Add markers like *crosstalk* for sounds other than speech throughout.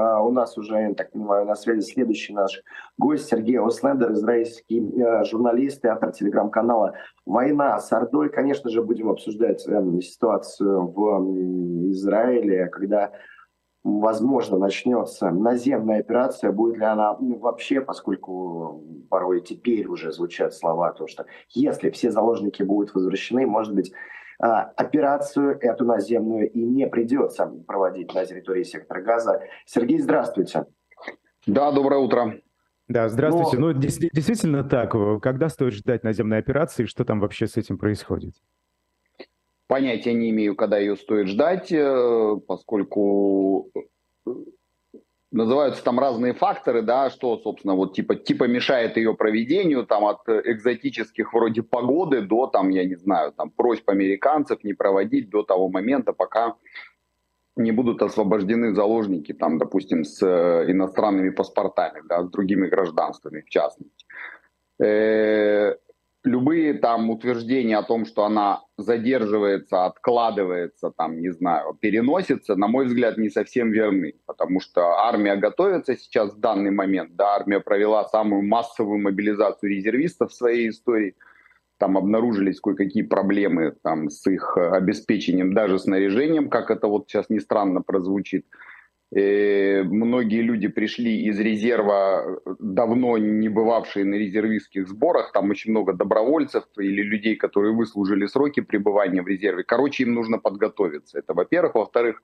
А, у нас уже, я так понимаю, на связи следующий наш гость Сергей Ослендер, израильский э, журналист и автор телеграм-канала «Война с Ордой». Конечно же, будем обсуждать э, ситуацию в Израиле, когда возможно, начнется наземная операция, будет ли она вообще, поскольку порой теперь уже звучат слова, то что если все заложники будут возвращены, может быть, операцию эту наземную и не придется проводить на территории сектора газа. Сергей, здравствуйте. Да, доброе утро. Да, здравствуйте. Но... Ну, действительно так. Когда стоит ждать наземной операции, что там вообще с этим происходит? Понятия не имею, когда ее стоит ждать, э, поскольку называются там разные факторы, да, что, собственно, вот типа, типа мешает ее проведению, там от экзотических вроде погоды до, там, я не знаю, там просьб американцев не проводить до того момента, пока не будут освобождены заложники, там, допустим, с э, иностранными паспортами, да, с другими гражданствами, в частности. Э, любые там утверждения о том, что она задерживается, откладывается, там, не знаю, переносится, на мой взгляд, не совсем верны, потому что армия готовится сейчас в данный момент, да, армия провела самую массовую мобилизацию резервистов в своей истории, там обнаружились кое-какие проблемы там с их обеспечением, даже снаряжением, как это вот сейчас не странно прозвучит, Э, многие люди пришли из резерва, давно не бывавшие на резервистских сборах. Там очень много добровольцев или людей, которые выслужили сроки пребывания в резерве. Короче, им нужно подготовиться. Это во-первых. Во-вторых,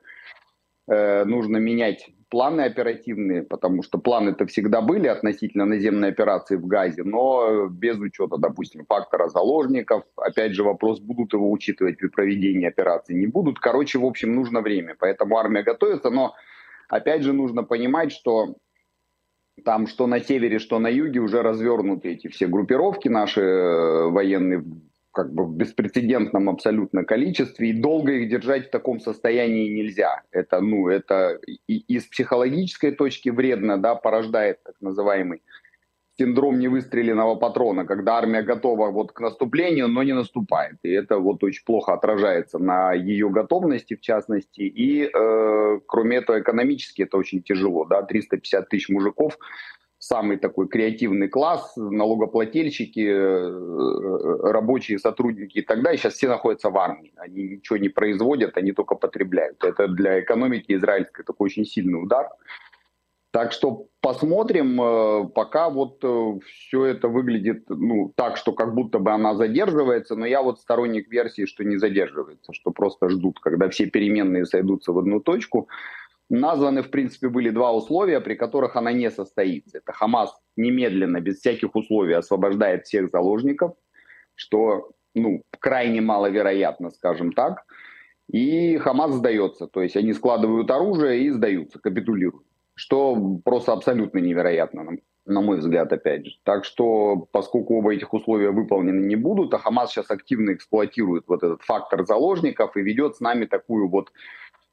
э, нужно менять планы оперативные, потому что планы-то всегда были относительно наземной операции в Газе, но без учета, допустим, фактора заложников. Опять же, вопрос, будут его учитывать при проведении операции, не будут. Короче, в общем, нужно время. Поэтому армия готовится, но Опять же, нужно понимать, что там что на севере, что на юге уже развернуты эти все группировки наши э, военные как бы в беспрецедентном абсолютно количестве, и долго их держать в таком состоянии нельзя. Это, ну, это и, и с психологической точки вредно, да, порождает так называемый синдром невыстреленного патрона, когда армия готова вот к наступлению, но не наступает. И это вот очень плохо отражается на ее готовности, в частности. И э, кроме этого, экономически это очень тяжело. Да? 350 тысяч мужиков, самый такой креативный класс, налогоплательщики, э, рабочие сотрудники и так далее, сейчас все находятся в армии. Они ничего не производят, они только потребляют. Это для экономики израильской такой очень сильный удар. Так что посмотрим, э, пока вот э, все это выглядит ну, так, что как будто бы она задерживается, но я вот сторонник версии, что не задерживается, что просто ждут, когда все переменные сойдутся в одну точку. Названы, в принципе, были два условия, при которых она не состоится. Это Хамас немедленно, без всяких условий, освобождает всех заложников, что ну, крайне маловероятно, скажем так. И Хамас сдается, то есть они складывают оружие и сдаются, капитулируют что просто абсолютно невероятно, на мой взгляд, опять же. Так что, поскольку оба этих условия выполнены не будут, а Хамас сейчас активно эксплуатирует вот этот фактор заложников и ведет с нами такую вот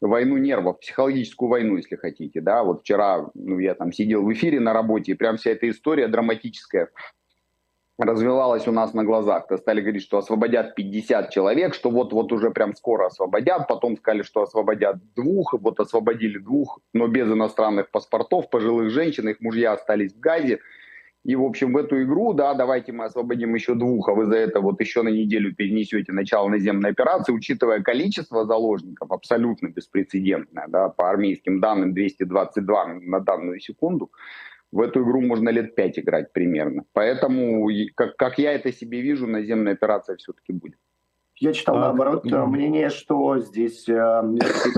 войну нервов, психологическую войну, если хотите, да, вот вчера, ну, я там сидел в эфире на работе, и прям вся эта история драматическая развивалась у нас на глазах. То стали говорить, что освободят 50 человек, что вот-вот уже прям скоро освободят. Потом сказали, что освободят двух. Вот освободили двух, но без иностранных паспортов, пожилых женщин. Их мужья остались в Газе. И, в общем, в эту игру, да, давайте мы освободим еще двух, а вы за это вот еще на неделю перенесете начало наземной операции, учитывая количество заложников, абсолютно беспрецедентное, да, по армейским данным 222 на данную секунду в эту игру можно лет пять играть примерно. Поэтому, как, как я это себе вижу, наземная операция все-таки будет. Я читал, а, наоборот, да. мнение, что здесь э,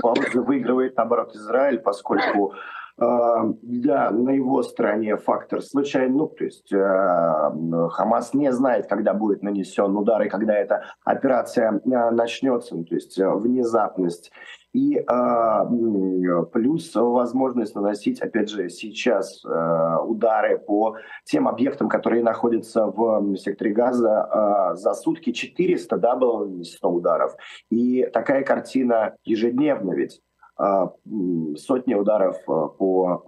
паузы выигрывает, наоборот, Израиль, поскольку э, да, на его стороне фактор случайный, ну, то есть э, Хамас не знает, когда будет нанесен удар и когда эта операция э, начнется, ну, то есть э, внезапность и э, плюс возможность наносить, опять же, сейчас э, удары по тем объектам, которые находятся в секторе газа. Э, за сутки 400 да, было нанесено ударов. И такая картина ежедневно ведь сотни ударов по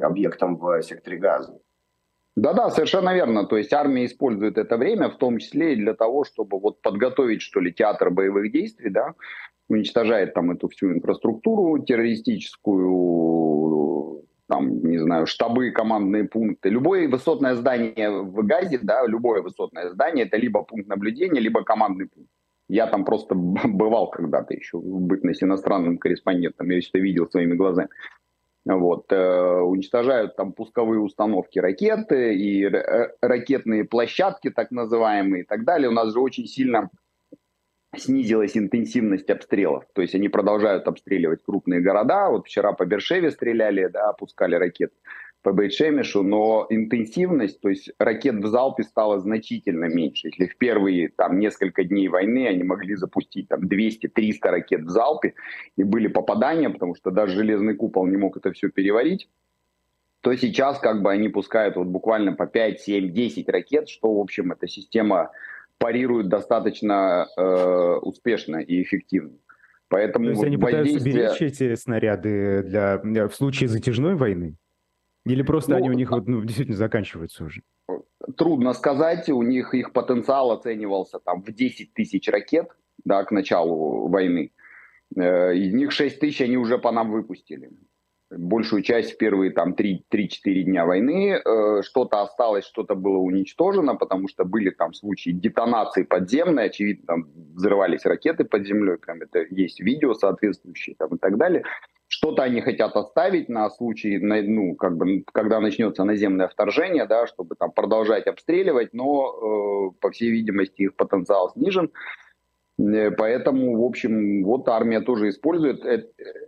объектам в секторе газа. Да-да, совершенно верно. То есть армия использует это время, в том числе и для того, чтобы вот подготовить, что ли, театр боевых действий, да, уничтожает там эту всю инфраструктуру террористическую, там, не знаю, штабы, командные пункты. Любое высотное здание в Газе, да, любое высотное здание, это либо пункт наблюдения, либо командный пункт. Я там просто *laughs* бывал когда-то еще, бытность иностранным корреспондентом, я это видел своими глазами. Вот, э, уничтожают там пусковые установки ракеты и э, ракетные площадки, так называемые, и так далее. У нас же очень сильно снизилась интенсивность обстрелов. То есть они продолжают обстреливать крупные города. Вот вчера по Бершеве стреляли, да, опускали ракеты по Бейтшемишу, но интенсивность, то есть ракет в залпе стала значительно меньше. Если в первые там несколько дней войны они могли запустить там 200-300 ракет в залпе, и были попадания, потому что даже железный купол не мог это все переварить, то сейчас как бы они пускают вот буквально по 5, 7, 10 ракет, что, в общем, эта система парирует достаточно э, успешно и эффективно. Поэтому То есть они пытаются беречь эти снаряды для, в случае затяжной войны? Или просто ну, они у них вот, ну, действительно заканчиваются уже? Трудно сказать. У них их потенциал оценивался там в 10 тысяч ракет да, к началу войны. Э, из них 6 тысяч они уже по нам выпустили большую часть в первые там 3-4 дня войны. Э, что-то осталось, что-то было уничтожено, потому что были там случаи детонации подземной, очевидно, там взрывались ракеты под землей, прям это есть видео соответствующие там и так далее. Что-то они хотят оставить на случай, ну, как бы, когда начнется наземное вторжение, да, чтобы там продолжать обстреливать, но, э, по всей видимости, их потенциал снижен. Э, поэтому, в общем, вот армия тоже использует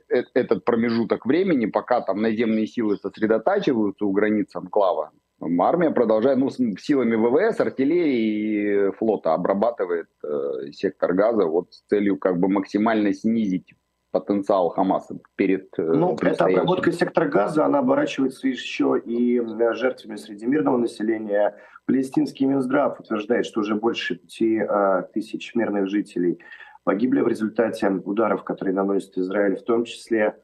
этот промежуток времени, пока там наземные силы сосредотачиваются у границ анклава. Армия продолжает, ну, силами ВВС, артиллерии и флота обрабатывает э, сектор газа вот с целью как бы максимально снизить потенциал Хамаса перед э, Ну, эта обработка сектора газа, она оборачивается еще и э, жертвами среди мирного населения. Палестинский Минздрав утверждает, что уже больше пяти э, тысяч мирных жителей погибли в результате ударов, которые наносит Израиль, в том числе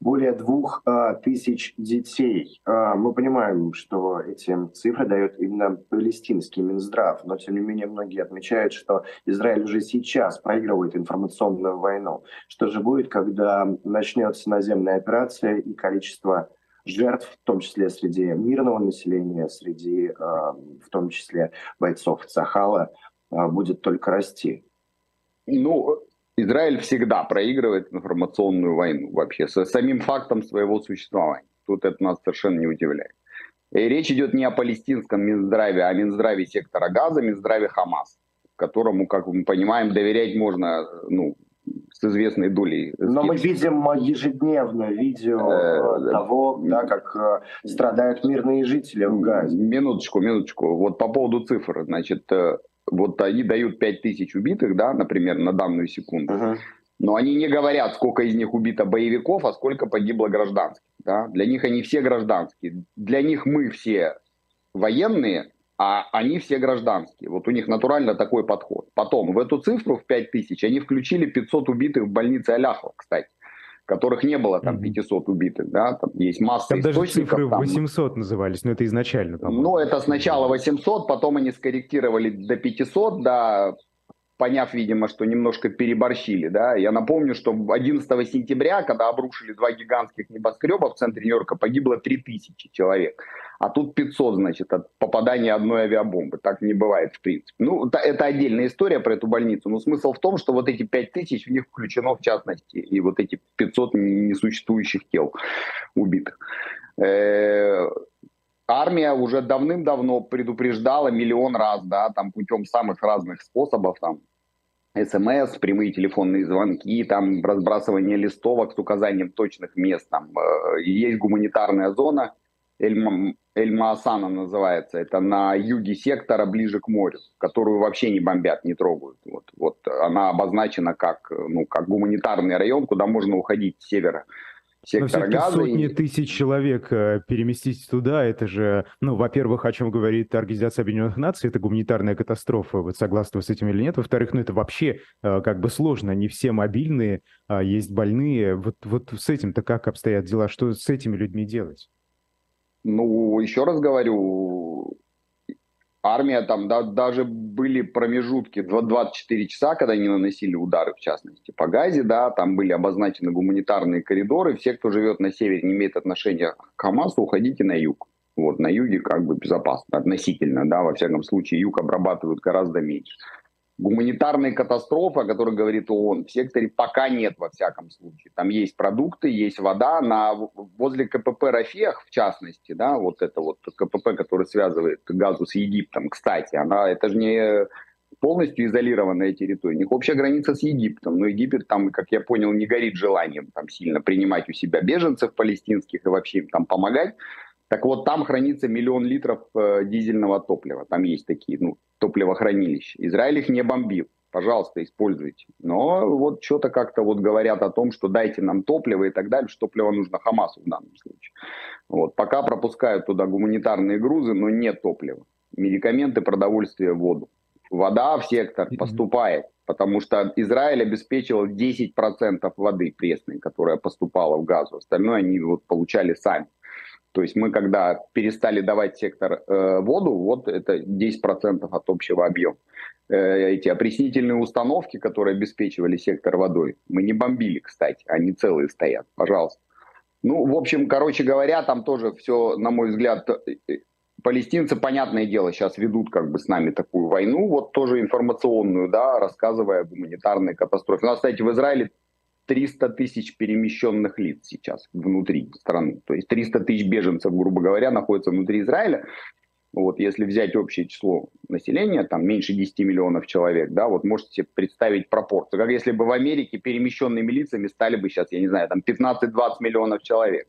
более двух а, тысяч детей. А, мы понимаем, что эти цифры дает именно палестинский Минздрав, но тем не менее многие отмечают, что Израиль уже сейчас проигрывает информационную войну. Что же будет, когда начнется наземная операция и количество жертв, в том числе среди мирного населения, среди, а, в том числе бойцов Цахала, будет только расти? Ну, Израиль всегда проигрывает информационную войну вообще, с самим фактом своего существования. Тут это нас совершенно не удивляет. И речь идет не о палестинском Минздраве, а о Минздраве сектора Газа, Минздраве Хамас, которому, как мы понимаем, доверять можно ну, с известной долей. Но мы видим ежедневно видео э, того, да, как э, страдают мирные жители в Газе. Минуточку, минуточку. Вот по поводу цифр. Значит, э, вот они дают 5000 убитых, да, например, на данную секунду. Uh-huh. Но они не говорят, сколько из них убито боевиков, а сколько погибло гражданских. Да? Для них они все гражданские. Для них мы все военные, а они все гражданские. Вот у них натурально такой подход. Потом в эту цифру в 5000 они включили 500 убитых в больнице Аляхова, кстати которых не было там 500 убитых, да, там есть масса там источников. Даже цифры 800 там, назывались, но это изначально. По-моему. Ну, это сначала 800, потом они скорректировали до 500, да, поняв, видимо, что немножко переборщили. Да? Я напомню, что 11 сентября, когда обрушили два гигантских небоскреба в центре Нью-Йорка, погибло 3000 человек. А тут 500, значит, от попадания одной авиабомбы. Так не бывает, в принципе. Ну, это отдельная история про эту больницу. Но смысл в том, что вот эти 5000 в них включено, в частности, и вот эти 500 несуществующих тел убитых э, армия уже давным-давно предупреждала миллион раз, да, там путем самых разных способов, там, СМС, прямые телефонные звонки, там разбрасывание листовок с указанием точных мест, там э, есть гуманитарная зона, Эль-Маасана называется, это на юге сектора, ближе к морю, которую вообще не бомбят, не трогают. Вот, вот она обозначена как, ну, как гуманитарный район, куда можно уходить с севера сектора газа. сотни и... тысяч человек э, переместить туда, это же, ну, во-первых, о чем говорит Организация Объединенных Наций, это гуманитарная катастрофа, вот согласны вы с этим или нет. Во-вторых, ну, это вообще э, как бы сложно, не все мобильные, а есть больные. Вот, вот с этим-то как обстоят дела, что с этими людьми делать? Ну, еще раз говорю, армия там да, даже были промежутки 24 часа, когда они наносили удары, в частности, по Газе, да, там были обозначены гуманитарные коридоры. Все, кто живет на севере, не имеет отношения к Хамасу, уходите на юг. Вот, на юге как бы безопасно относительно, да, во всяком случае, юг обрабатывают гораздо меньше. Гуманитарные катастрофы, о которых говорит ООН, в секторе пока нет во всяком случае. Там есть продукты, есть вода. На, возле КПП Рафех, в частности, да, вот это вот КПП, который связывает Газу с Египтом, кстати, она, это же не полностью изолированная территория. У них общая граница с Египтом, но Египет там, как я понял, не горит желанием там сильно принимать у себя беженцев палестинских и вообще им там помогать. Так вот, там хранится миллион литров э, дизельного топлива. Там есть такие ну, топливохранилища. Израиль их не бомбил. Пожалуйста, используйте. Но вот что-то как-то вот говорят о том, что дайте нам топливо и так далее, что топливо нужно Хамасу в данном случае. Вот. Пока пропускают туда гуманитарные грузы, но нет топлива. Медикаменты, продовольствие, воду. Вода в сектор поступает, потому что Израиль обеспечивал 10% воды пресной, которая поступала в газу. Остальное они вот получали сами. То есть мы, когда перестали давать сектор э, воду, вот это 10% от общего объема. Э, эти опреснительные установки, которые обеспечивали сектор водой, мы не бомбили, кстати, они целые стоят, пожалуйста. Ну, в общем, короче говоря, там тоже все, на мой взгляд, э, э, палестинцы, понятное дело, сейчас ведут как бы с нами такую войну, вот тоже информационную, да, рассказывая о гуманитарной катастрофе. У нас, кстати, в Израиле 300 тысяч перемещенных лиц сейчас внутри страны. То есть 300 тысяч беженцев, грубо говоря, находятся внутри Израиля. Вот, если взять общее число населения, там меньше 10 миллионов человек, да, вот можете себе представить пропорцию. Как если бы в Америке перемещенными лицами стали бы сейчас, я не знаю, там 15-20 миллионов человек.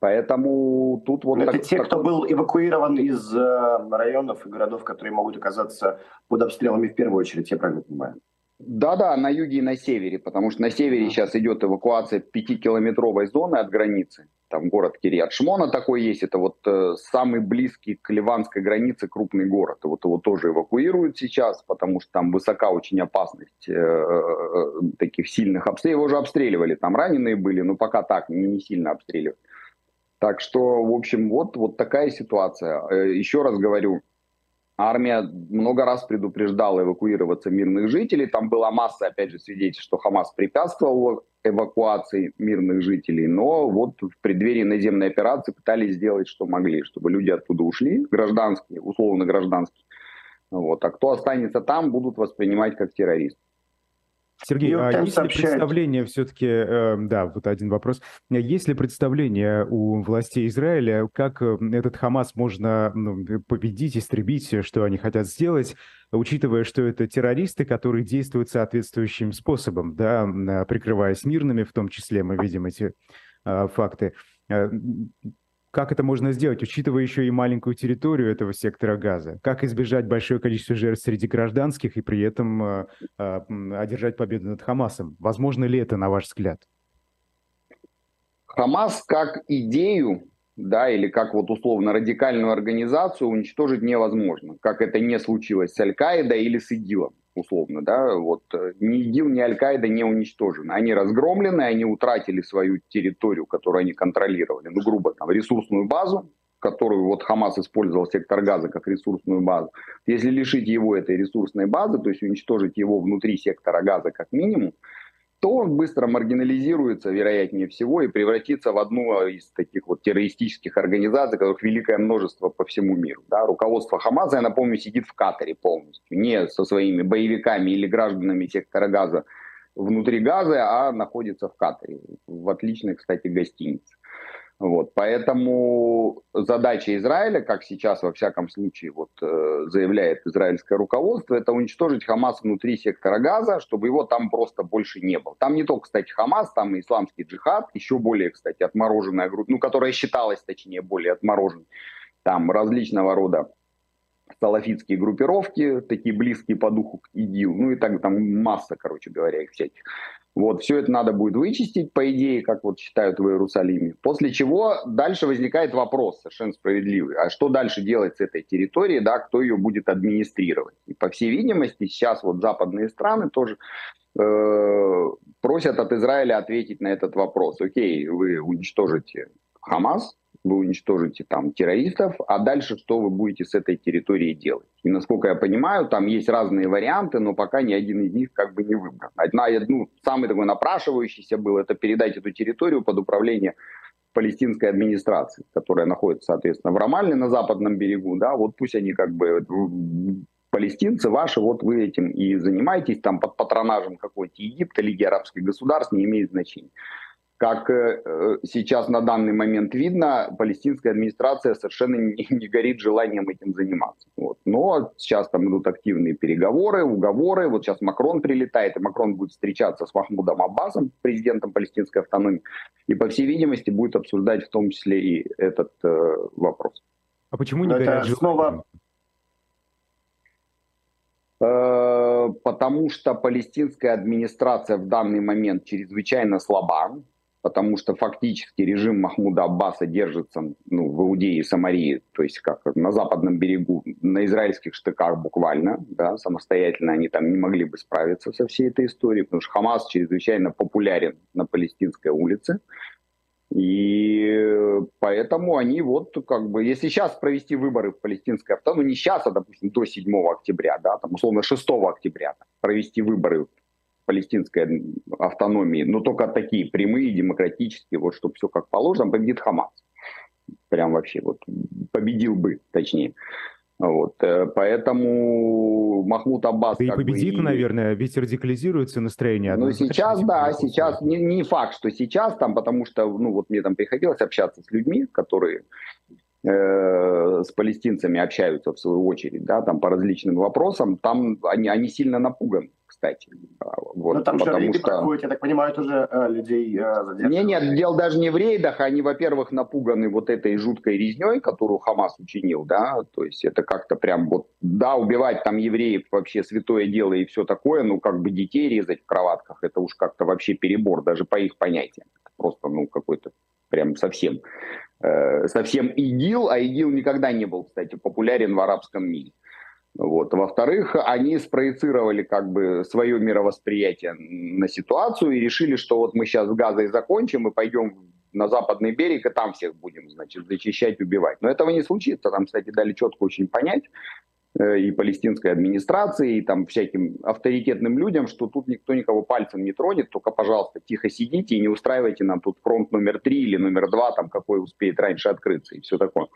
Поэтому тут вот... Это так, те, так... кто был эвакуирован из э, районов и городов, которые могут оказаться под обстрелами в первую очередь, я правильно понимаю? Да-да, на юге и на севере, потому что на севере сейчас идет эвакуация пятикилометровой зоны от границы. Там город Кириат Шмона такой есть, это вот э, самый близкий к ливанской границе крупный город. Вот его тоже эвакуируют сейчас, потому что там высока очень опасность э, э, таких сильных обстрелов. Его уже обстреливали, там раненые были, но пока так, не, не сильно обстреливают. Так что, в общем, вот, вот такая ситуация. Э, еще раз говорю, Армия много раз предупреждала эвакуироваться мирных жителей. Там была масса, опять же, свидетельств, что Хамас препятствовал эвакуации мирных жителей. Но вот в преддверии наземной операции пытались сделать, что могли, чтобы люди оттуда ушли, гражданские, условно гражданские. Вот. А кто останется там, будут воспринимать как террорист. Сергей, а есть ли представление все-таки, э, да, вот один вопрос, есть ли представление у властей Израиля, как э, этот Хамас можно ну, победить, истребить, что они хотят сделать, учитывая, что это террористы, которые действуют соответствующим способом, да, прикрываясь мирными, в том числе мы видим эти э, факты. Как это можно сделать, учитывая еще и маленькую территорию этого сектора газа? Как избежать большое количество жертв среди гражданских и при этом э, э, одержать победу над Хамасом? Возможно ли это, на ваш взгляд? Хамас как идею, да, или как вот условно радикальную организацию уничтожить невозможно, как это не случилось с Аль-Каидой или с ИГИЛом условно, да, вот э, ни ИГИЛ, ни Аль-Каида не уничтожены. Они разгромлены, они утратили свою территорию, которую они контролировали, ну, грубо, там, ресурсную базу, которую вот Хамас использовал сектор газа как ресурсную базу. Если лишить его этой ресурсной базы, то есть уничтожить его внутри сектора газа как минимум, то он быстро маргинализируется, вероятнее всего, и превратится в одну из таких вот террористических организаций, которых великое множество по всему миру. Да? Руководство Хамаза, я напомню, сидит в Катаре полностью, не со своими боевиками или гражданами сектора газа внутри газа, а находится в Катаре, в отличной, кстати, гостинице. Вот, поэтому задача Израиля, как сейчас во всяком случае вот, э, заявляет израильское руководство, это уничтожить Хамас внутри сектора Газа, чтобы его там просто больше не было. Там не только, кстати, Хамас, там и исламский джихад, еще более, кстати, отмороженная группа, ну, которая считалась, точнее, более отмороженной. Там различного рода салафитские группировки, такие близкие по духу к ИГИЛ, ну и так там масса, короче говоря, их всяких. Вот, все это надо будет вычистить, по идее, как вот считают в Иерусалиме. После чего дальше возникает вопрос, совершенно справедливый. А что дальше делать с этой территорией, да, кто ее будет администрировать? И по всей видимости, сейчас вот западные страны тоже э, просят от Израиля ответить на этот вопрос. Окей, вы уничтожите Хамас, вы уничтожите там террористов, а дальше что вы будете с этой территорией делать? И насколько я понимаю, там есть разные варианты, но пока ни один из них как бы не выбран. Одна, ну, самый такой напрашивающийся был, это передать эту территорию под управление палестинской администрации, которая находится, соответственно, в Рамале на западном берегу, да, вот пусть они как бы палестинцы ваши, вот вы этим и занимаетесь, там под патронажем какой-то Египта, Лиги арабских государств, не имеет значения. Как э, э, сейчас на данный момент видно, палестинская администрация совершенно не, *laughs* не горит желанием этим заниматься. Вот. Но сейчас там идут активные переговоры, уговоры. Вот сейчас Макрон прилетает, и Макрон будет встречаться с Махмудом Аббасом, президентом палестинской автономии, и, по всей видимости, будет обсуждать в том числе и этот э, вопрос. А почему не горят желанием? Снова... Э, потому что палестинская администрация в данный момент чрезвычайно слаба потому что фактически режим Махмуда Аббаса держится ну, в Иудее и Самарии, то есть как на западном берегу, на израильских штыках буквально, да, самостоятельно они там не могли бы справиться со всей этой историей, потому что Хамас чрезвычайно популярен на палестинской улице, и поэтому они вот как бы, если сейчас провести выборы в палестинской автономии, ну не сейчас, а допустим до 7 октября, да, там условно 6 октября провести выборы палестинской автономии, но только такие прямые, демократические, вот чтобы все как положено, победит Хамас. Прям вообще вот победил бы, точнее. Вот, э, поэтому Махмуд Аббас... Да и победит, бы, наверное, ведь радикализируется настроение. Ну, сейчас, да, сейчас, не, не факт, что сейчас там, потому что, ну, вот мне там приходилось общаться с людьми, которые э, с палестинцами общаются в свою очередь, да, там по различным вопросам, там они, они сильно напуганы кстати. Вот, Но там потому что проходят, я так понимаю, тоже э, людей э, задерживают. Не, нет, дело даже не в рейдах, они, во-первых, напуганы вот этой жуткой резней, которую Хамас учинил, да, то есть это как-то прям вот, да, убивать там евреев вообще святое дело и все такое, ну как бы детей резать в кроватках, это уж как-то вообще перебор, даже по их понятиям. Просто, ну, какой-то прям совсем, совсем ИГИЛ, а ИГИЛ никогда не был, кстати, популярен в арабском мире. Вот. Во-вторых, они спроецировали как бы свое мировосприятие на ситуацию и решили, что вот мы сейчас с газой закончим и пойдем на западный берег и там всех будем, значит, зачищать, убивать. Но этого не случится. Там, кстати, дали четко очень понять, Э, и палестинской администрации, и там всяким авторитетным людям, что тут никто никого пальцем не тронет, только, пожалуйста, тихо сидите и не устраивайте нам тут фронт номер три или номер два, там какой успеет раньше открыться и все такое.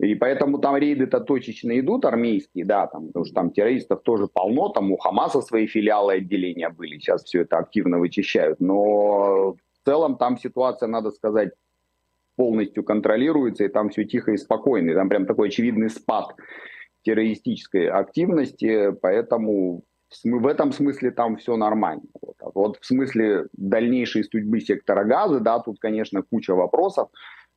И поэтому там рейды-то точечно идут, армейские, да, там, потому что там террористов тоже полно, там у Хамаса свои филиалы отделения были, сейчас все это активно вычищают, но в целом там ситуация, надо сказать, полностью контролируется, и там все тихо и спокойно, и там прям такой очевидный спад террористической активности, поэтому в этом смысле там все нормально. Вот. Вот в смысле дальнейшей судьбы сектора газа, да, тут, конечно, куча вопросов.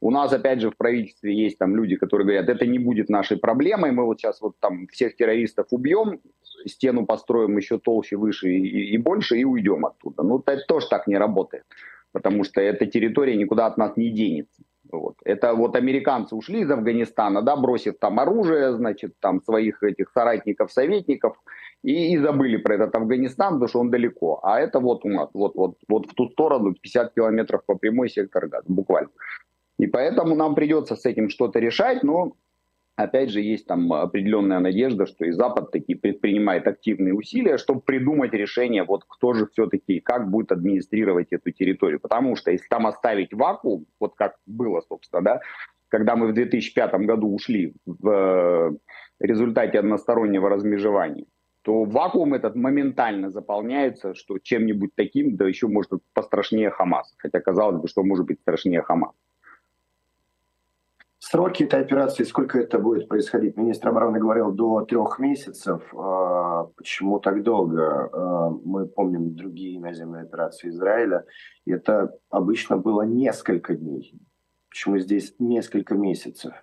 У нас, опять же, в правительстве есть там люди, которые говорят, это не будет нашей проблемой, мы вот сейчас вот там всех террористов убьем, стену построим еще толще, выше и, и больше и уйдем оттуда. Ну, это тоже так не работает, потому что эта территория никуда от нас не денется. Вот. Это вот американцы ушли из Афганистана, да, бросив там оружие, значит, там своих этих соратников, советников, и, и забыли про этот Афганистан, потому что он далеко. А это вот у нас, вот, вот, вот в ту сторону 50 километров по прямой сектор газа, буквально. И поэтому нам придется с этим что-то решать, но опять же, есть там определенная надежда, что и Запад таки предпринимает активные усилия, чтобы придумать решение, вот кто же все-таки, как будет администрировать эту территорию. Потому что если там оставить вакуум, вот как было, собственно, да, когда мы в 2005 году ушли в э, результате одностороннего размежевания, то вакуум этот моментально заполняется, что чем-нибудь таким, да еще может пострашнее Хамас. Хотя казалось бы, что может быть страшнее Хамас. Сроки этой операции, сколько это будет происходить? Министр обороны говорил до трех месяцев. А, почему так долго? А, мы помним другие наземные операции Израиля. Это обычно было несколько дней. Почему здесь несколько месяцев?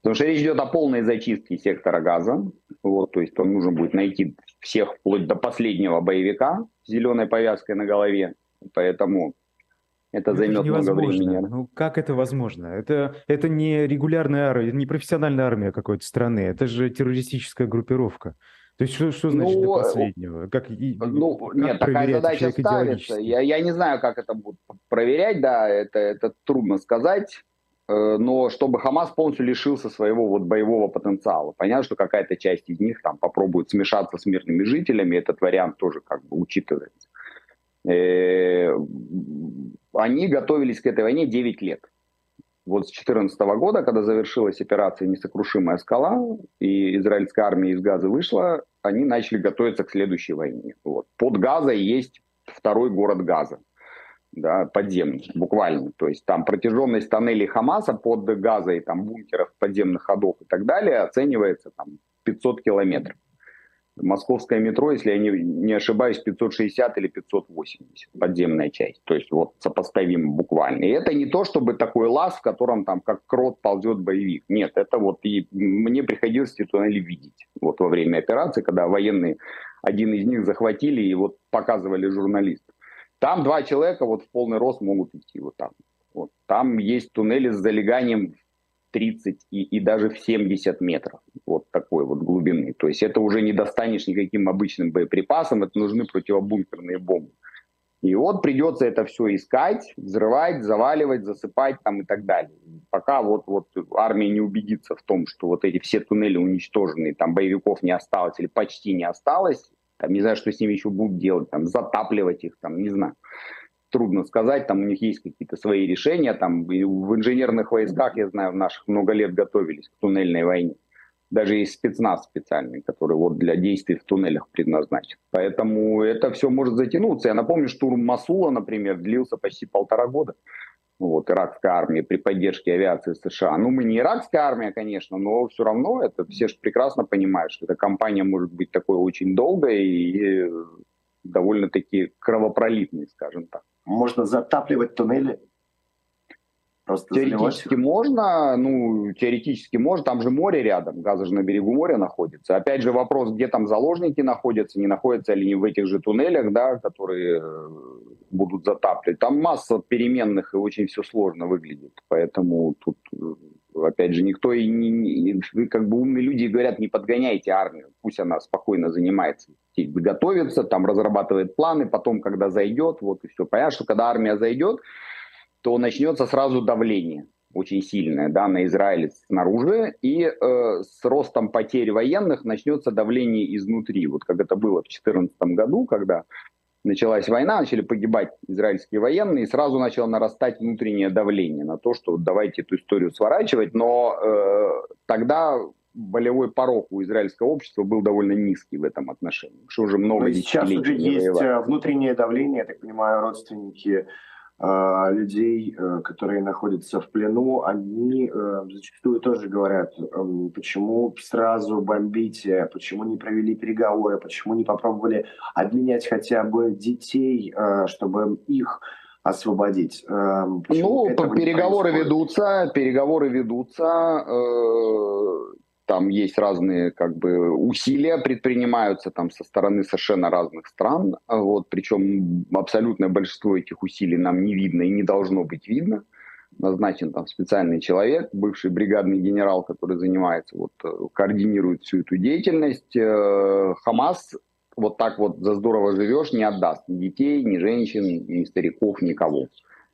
Потому что речь идет о полной зачистке сектора газа. Вот, то есть он нужно будет найти всех вплоть до последнего боевика с зеленой повязкой на голове. Поэтому это, займет много времени. Ну как это возможно? Это, это не регулярная армия, не профессиональная армия какой-то страны, это же террористическая группировка. То есть что, что значит ну, до последнего? Как, ну, как нет, такая задача ставится. Я, я не знаю, как это будут проверять, да, это, это трудно сказать. э, но чтобы Хамас полностью лишился своего вот боевого потенциала. Понятно, что какая-то часть из них там попробует смешаться с мирными жителями, этот вариант тоже как бы учитывается. Они готовились к этой войне 9 лет. Вот с 2014 года, когда завершилась операция «Несокрушимая скала», и израильская армия из Газа вышла, они начали готовиться к следующей войне. Вот. Под Газой есть второй город Газа, да, подземный, буквально. То есть там протяженность тоннелей Хамаса под Газой, там бункеров, подземных ходов и так далее оценивается там 500 километров. Московское метро, если я не, не ошибаюсь, 560 или 580, подземная часть. То есть вот сопоставим буквально. И это не то, чтобы такой лаз, в котором там как крот ползет боевик. Нет, это вот и мне приходилось эти туннели видеть. Вот во время операции, когда военные, один из них захватили и вот показывали журналистам. Там два человека вот в полный рост могут идти вот так. Вот. Там есть туннели с залеганием 30 и, и даже в 70 метров вот такой вот глубины. То есть это уже не достанешь никаким обычным боеприпасом, это нужны противобункерные бомбы. И вот придется это все искать, взрывать, заваливать, засыпать там и так далее. Пока вот, вот армия не убедится в том, что вот эти все туннели уничтожены, там боевиков не осталось или почти не осталось, там не знаю, что с ними еще будут делать, там затапливать их, там не знаю трудно сказать, там у них есть какие-то свои решения, там в инженерных войсках, я знаю, в наших много лет готовились к туннельной войне. Даже есть спецназ специальный, который вот для действий в туннелях предназначен. Поэтому это все может затянуться. Я напомню, штурм Масула, например, длился почти полтора года. Вот, иракская армия при поддержке авиации США. Ну, мы не иракская армия, конечно, но все равно это все же прекрасно понимают, что эта кампания может быть такой очень долгой и довольно-таки кровопролитной, скажем так. Можно затапливать туннели? Просто теоретически можно, ну, теоретически можно, там же море рядом, Газа же на берегу моря находится. Опять же вопрос, где там заложники находятся, не находятся ли они в этих же туннелях, да, которые э, будут затапливать. Там масса переменных и очень все сложно выглядит, поэтому тут, э, опять же, никто и не как бы умные люди говорят, не подгоняйте армию, пусть она спокойно занимается, готовится, там разрабатывает планы, потом, когда зайдет, вот и все. Понятно, что когда армия зайдет, то начнется сразу давление очень сильное да, на Израиль снаружи, и э, с ростом потерь военных начнется давление изнутри. Вот как это было в 2014 году, когда началась война, начали погибать израильские военные, и сразу начало нарастать внутреннее давление на то, что давайте эту историю сворачивать, но э, тогда болевой порог у израильского общества был довольно низкий в этом отношении, что уже много но сейчас уже есть воевали. Э, внутреннее давление, я так понимаю, родственники а, людей, э, которые находятся в плену, они э, зачастую тоже говорят, эм, почему сразу бомбите, почему не провели переговоры, почему не попробовали обменять хотя бы детей, э, чтобы их освободить. Эм, почему ну, переговоры ведутся, переговоры ведутся там есть разные как бы усилия предпринимаются там со стороны совершенно разных стран, вот, причем абсолютное большинство этих усилий нам не видно и не должно быть видно. Назначен там специальный человек, бывший бригадный генерал, который занимается, вот, э, координирует всю эту деятельность. Э, Хамас вот так вот за здорово живешь не отдаст ни детей, ни женщин, ни стариков, никого.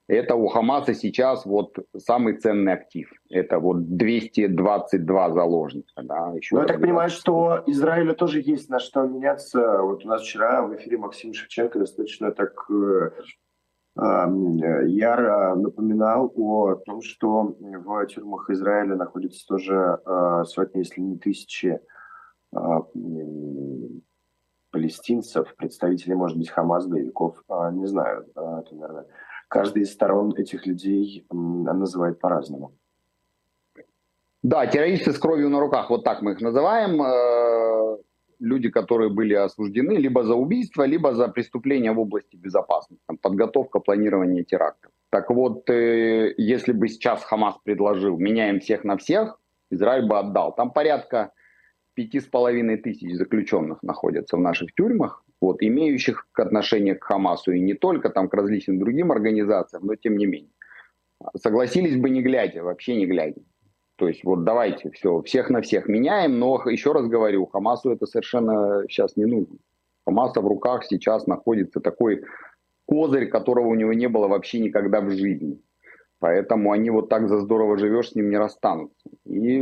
Это у Хамаса сейчас вот самый ценный актив. Это вот 222 заложника. Да, еще Но ну, я так понимаю, что Израилю тоже есть на что меняться. Вот у нас вчера в эфире Максим Шевченко достаточно так э, э, яро напоминал о том, что в тюрьмах Израиля находятся тоже э, сотни, если не тысячи э, палестинцев, представителей, может быть, Хамас, боевиков, э, не знаю, это, наверное, каждый из сторон этих людей называет по-разному. Да, террористы с кровью на руках, вот так мы их называем. Э, люди, которые были осуждены либо за убийство, либо за преступления в области безопасности, подготовка, планирование терактов. Так вот, э, если бы сейчас Хамас предложил «меняем всех на всех», Израиль бы отдал. Там порядка пяти с половиной тысяч заключенных находятся в наших тюрьмах вот, имеющих отношение к Хамасу и не только там к различным другим организациям, но тем не менее. Согласились бы не глядя, вообще не глядя. То есть вот давайте все, всех на всех меняем, но еще раз говорю, Хамасу это совершенно сейчас не нужно. Хамаса в руках сейчас находится такой козырь, которого у него не было вообще никогда в жизни. Поэтому они вот так за здорово живешь, с ним не расстанутся. И...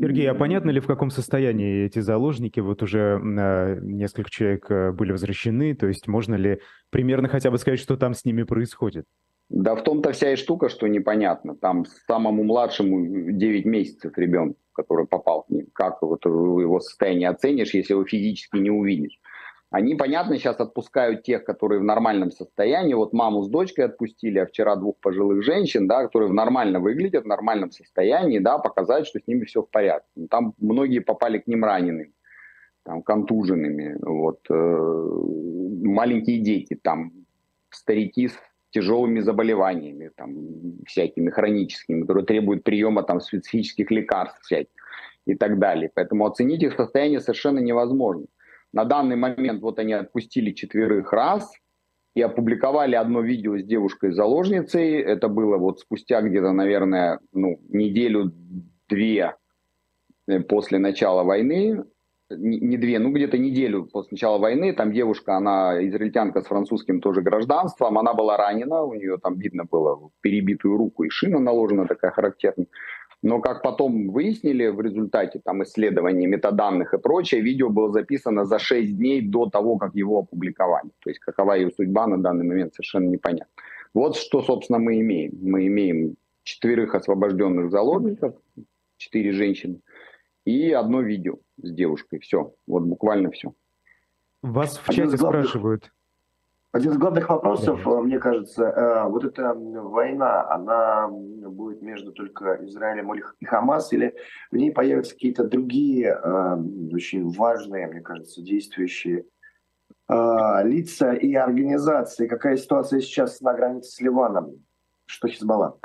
Сергей, а понятно ли, в каком состоянии эти заложники? Вот уже э, несколько человек э, были возвращены, то есть можно ли примерно хотя бы сказать, что там с ними происходит? Да в том-то вся и штука, что непонятно. Там самому младшему 9 месяцев ребенок, который попал к ним. Как вот его состояние оценишь, если его физически не увидишь? Они, понятно, сейчас отпускают тех, которые в нормальном состоянии. Вот маму с дочкой отпустили, а вчера двух пожилых женщин, да, которые нормально выглядят, в нормальном состоянии, да, показать, что с ними все в порядке. Ну, там многие попали к ним ранеными, там, контуженными, вот, э, маленькие дети, там, старики с тяжелыми заболеваниями, там, всякими хроническими, которые требуют приема там, специфических лекарств всяких и так далее. Поэтому оценить их состояние совершенно невозможно. На данный момент вот они отпустили четверых раз и опубликовали одно видео с девушкой-заложницей. Это было вот спустя где-то, наверное, ну, неделю-две э, после начала войны. Не две, ну где-то неделю после начала войны. Там девушка, она израильтянка с французским тоже гражданством. Она была ранена, у нее там видно было перебитую руку и шина наложена такая характерная. Но как потом выяснили в результате там, исследований, метаданных и прочее, видео было записано за 6 дней до того, как его опубликовали. То есть какова ее судьба на данный момент совершенно непонятно. Вот что, собственно, мы имеем. Мы имеем четверых освобожденных заложников, четыре женщины, и одно видео с девушкой. Все, вот буквально все. Вас в чате спрашивают, один из главных вопросов, э, мне кажется, э, вот эта война, она будет между только Израилем и Хамас, или в ней появятся какие-то другие э, очень важные, мне кажется, действующие лица и организации? Какая ситуация сейчас на границе с Ливаном? Что Хизбалла?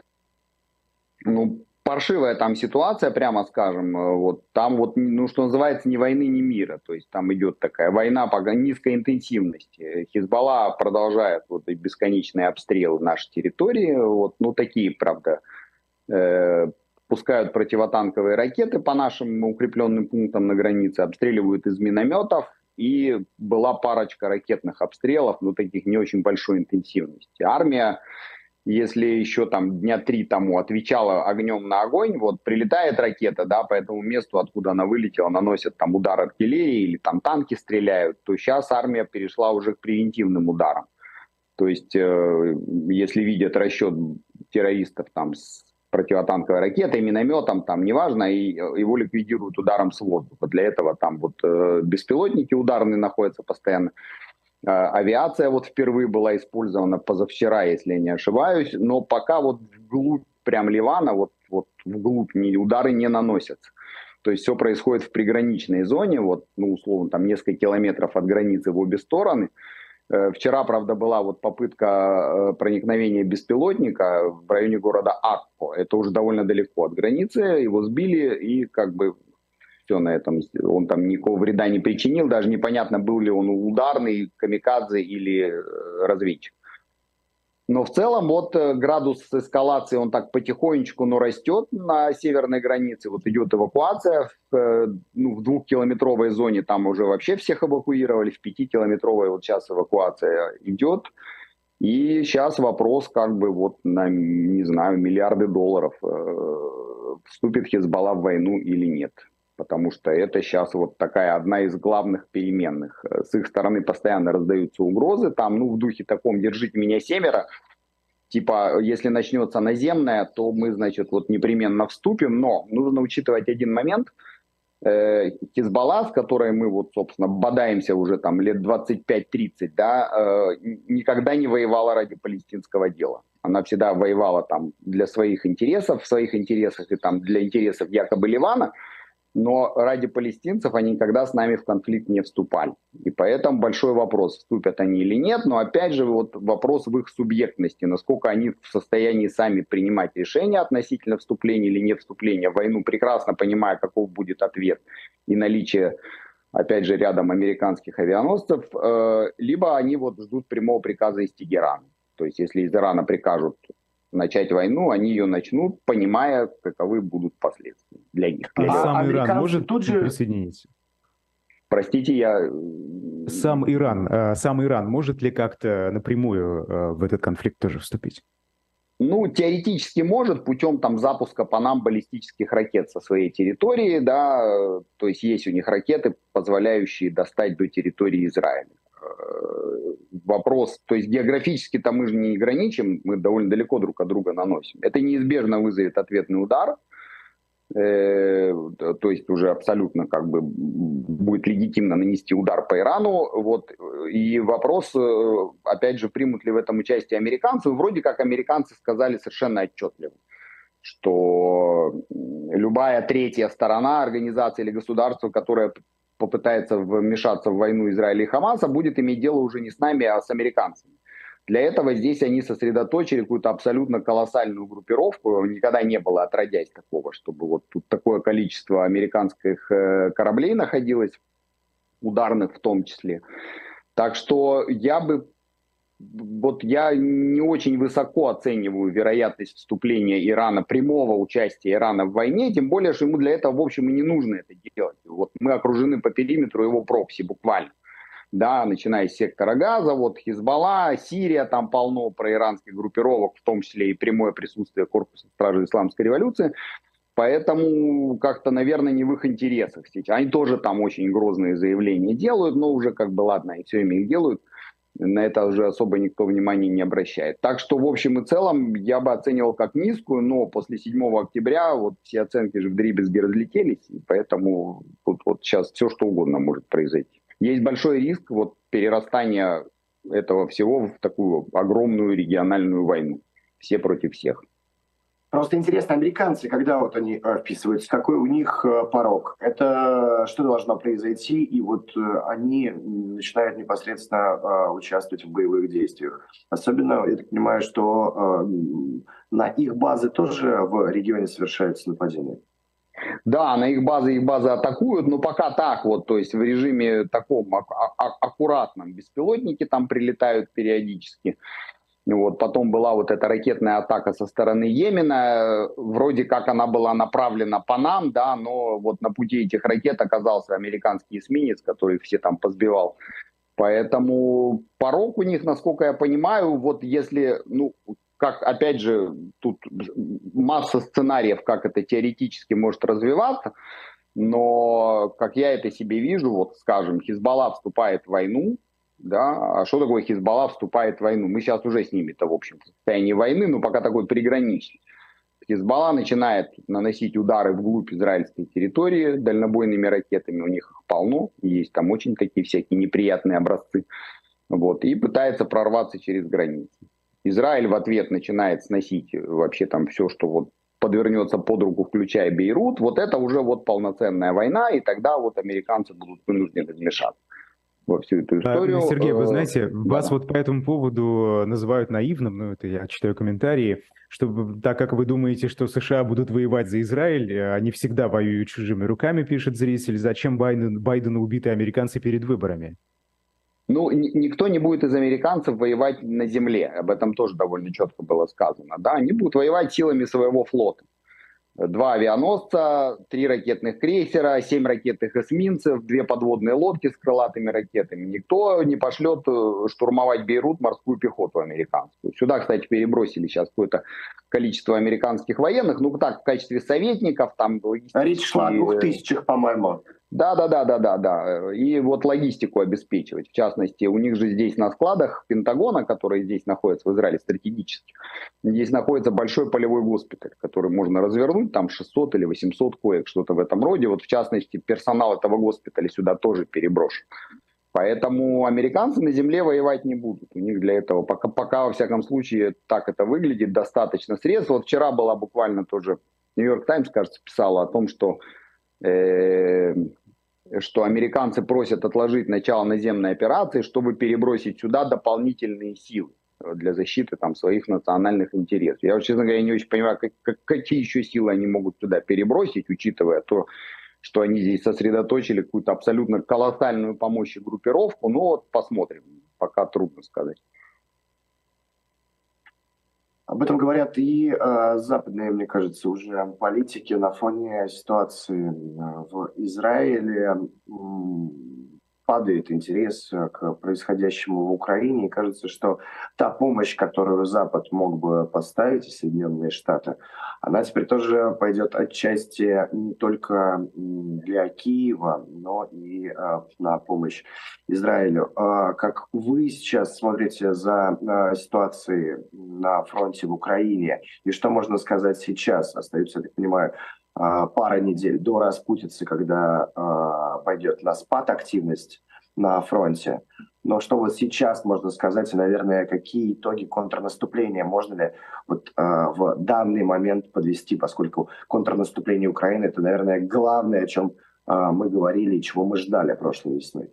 Ну, паршивая там ситуация, прямо скажем. Э, вот там вот, ну что называется, ни войны, ни мира. То есть там идет такая война по низкой интенсивности. Хизбалла продолжает вот бесконечные обстрелы нашей территории. Вот, ну такие, правда, э, пускают противотанковые ракеты по нашим укрепленным пунктам на границе, обстреливают из минометов. И была парочка ракетных обстрелов, но таких не очень большой интенсивности. Армия если еще там дня три тому отвечала огнем на огонь, вот прилетает ракета, да, по этому месту, откуда она вылетела, наносят там удар артиллерии или там танки стреляют, то сейчас армия перешла уже к превентивным ударам. То есть, э, если видят расчет террористов там с противотанковой ракетой, минометом, там, неважно, и его ликвидируют ударом с воздуха. Для этого там вот э, беспилотники ударные находятся постоянно. А, авиация вот впервые была использована позавчера, если я не ошибаюсь, но пока вот вглубь прям Ливана, вот, вот вглубь не, удары не наносятся. То есть все происходит в приграничной зоне, вот, ну, условно, там несколько километров от границы в обе стороны. Э, вчера, правда, была вот попытка э, проникновения беспилотника в районе города Акко. Это уже довольно далеко от границы. Его сбили и как бы все на этом. Он там никакого вреда не причинил, даже непонятно, был ли он ударный, камикадзе или э, разведчик. Но в целом вот э, градус эскалации, он так потихонечку, но растет на северной границе. Вот идет эвакуация в, э, ну, в двухкилометровой зоне, там уже вообще всех эвакуировали, в пятикилометровой вот сейчас эвакуация идет. И сейчас вопрос как бы вот на, не знаю, миллиарды долларов, вступит Хизбалла в войну или нет потому что это сейчас вот такая одна из главных переменных. С их стороны постоянно раздаются угрозы, там, ну, в духе таком «держите меня семеро», типа, если начнется наземная, то мы, значит, вот непременно вступим, но нужно учитывать один момент. Э, Хизбалла, с которой мы вот, собственно, бодаемся уже там лет 25-30, да, э, никогда не воевала ради палестинского дела. Она всегда воевала там для своих интересов, в своих интересах и там для интересов якобы Ливана – но ради палестинцев они никогда с нами в конфликт не вступали. И поэтому большой вопрос, вступят они или нет, но опять же вот вопрос в их субъектности, насколько они в состоянии сами принимать решения относительно вступления или не вступления в войну, прекрасно понимая, каков будет ответ и наличие опять же, рядом американских авианосцев, э, либо они вот ждут прямого приказа из Тегерана. То есть, если из Ирана прикажут начать войну, они ее начнут, понимая, каковы будут последствия для них. Для а сам Иран может тут же присоединиться? Простите, я... Сам Иран, э, сам Иран может ли как-то напрямую э, в этот конфликт тоже вступить? Ну, теоретически может путем там запуска по нам баллистических ракет со своей территории, да, то есть есть у них ракеты, позволяющие достать до территории Израиля. Э, вопрос, то есть географически-то мы же не ограничим, мы довольно далеко друг от друга наносим. Это неизбежно вызовет ответный удар, э, то есть уже абсолютно как бы будет легитимно нанести удар по Ирану. Вот. И вопрос, э, опять же, примут ли в этом участие американцы. Вроде как американцы сказали совершенно отчетливо, что любая третья сторона, организация или государство, которое попытается вмешаться в войну Израиля и Хамаса, будет иметь дело уже не с нами, а с американцами. Для этого здесь они сосредоточили какую-то абсолютно колоссальную группировку. Никогда не было отродясь такого, чтобы вот тут такое количество американских э, кораблей находилось, ударных в том числе. Так что я бы вот я не очень высоко оцениваю вероятность вступления Ирана, прямого участия Ирана в войне, тем более, что ему для этого, в общем, и не нужно это делать. Вот мы окружены по периметру его прокси буквально. Да, начиная с сектора газа, вот Хизбалла, Сирия, там полно проиранских группировок, в том числе и прямое присутствие корпуса стражи исламской революции. Поэтому как-то, наверное, не в их интересах сейчас. Они тоже там очень грозные заявления делают, но уже как бы ладно, и все ими их делают на это уже особо никто внимания не обращает. Так что в общем и целом я бы оценивал как низкую, но после 7 октября вот все оценки же в дребезги разлетелись, и поэтому вот, вот сейчас все что угодно может произойти. Есть большой риск вот перерастания этого всего в такую огромную региональную войну. Все против всех. Просто интересно, американцы, когда вот они э, вписываются, какой у них э, порог? Это что должно произойти? И вот э, они начинают непосредственно участвовать в боевых действиях. Особенно, я так понимаю, что на их базы тоже в регионе совершаются нападения. Да, на их базы их базы атакуют, но пока так вот, то есть в режиме таком аккуратном. Беспилотники там прилетают периодически. Вот, потом была вот эта ракетная атака со стороны Йемена, вроде как она была направлена по нам, да, но вот на пути этих ракет оказался американский эсминец, который все там позбивал. Поэтому порог у них, насколько я понимаю, вот если, ну, как, опять же, тут масса сценариев, как это теоретически может развиваться, но как я это себе вижу, вот, скажем, Хизбалла вступает в войну, да, а что такое Хизбалла вступает в войну? Мы сейчас уже с ними-то, в общем, в состоянии войны, но пока такой приграничный. Хизбалла начинает наносить удары вглубь израильской территории дальнобойными ракетами, у них их полно, есть там очень такие всякие неприятные образцы, вот, и пытается прорваться через границы. Израиль в ответ начинает сносить вообще там все, что вот подвернется под руку, включая Бейрут, вот это уже вот полноценная война, и тогда вот американцы будут вынуждены вмешаться во всю эту историю. Сергей, вы э, знаете, да. вас вот по этому поводу называют наивным, ну это я читаю комментарии, что так как вы думаете, что США будут воевать за Израиль, э, они всегда воюют чужими руками, пишет зритель, зачем Байден, Байдену убитые американцы перед выборами? Ну, никто не будет из американцев воевать на земле, об этом тоже довольно четко было сказано, да, они будут воевать силами своего флота два авианосца, три ракетных крейсера, семь ракетных эсминцев, две подводные лодки с крылатыми ракетами. Никто не пошлет э, штурмовать Бейрут морскую пехоту американскую. Сюда, кстати, перебросили сейчас какое-то количество американских военных, ну так, в качестве советников. Там, Речь шла о двух тысячах, по-моему. Да, да, да, да, да, да. И вот логистику обеспечивать. В частности, у них же здесь на складах Пентагона, который здесь находится в Израиле стратегически, здесь находится большой полевой госпиталь, который можно развернуть, там 600 или 800 коек, что-то в этом роде. Вот в частности, персонал этого госпиталя сюда тоже переброшен. Поэтому американцы на земле воевать не будут. У них для этого, пока, пока во всяком случае так это выглядит, достаточно средств. Вот вчера была буквально тоже, Нью-Йорк Таймс, кажется, писала о том, что э, что американцы просят отложить начало наземной операции, чтобы перебросить сюда дополнительные силы для защиты там, своих национальных интересов. Я, честно говоря, не очень понимаю, как, как, какие еще силы они могут туда перебросить, учитывая то, что они здесь сосредоточили какую-то абсолютно колоссальную помощь и группировку. Но вот посмотрим, пока трудно сказать. Об этом говорят и э, западные, мне кажется, уже политики на фоне ситуации э, в Израиле. Падает интерес к происходящему в Украине. И кажется, что та помощь, которую Запад мог бы поставить, и Соединенные Штаты, она теперь тоже пойдет отчасти не только для Киева, но и а, на помощь Израилю. А, как вы сейчас смотрите за а, ситуацией на фронте в Украине, и что можно сказать сейчас? Остается, я так понимаю, пара недель до распутицы, когда а, пойдет на спад активность на фронте. Но что вот сейчас можно сказать, и, наверное, какие итоги контрнаступления можно ли вот э, в данный момент подвести, поскольку контрнаступление Украины это, наверное, главное, о чем э, мы говорили и чего мы ждали прошлой весной.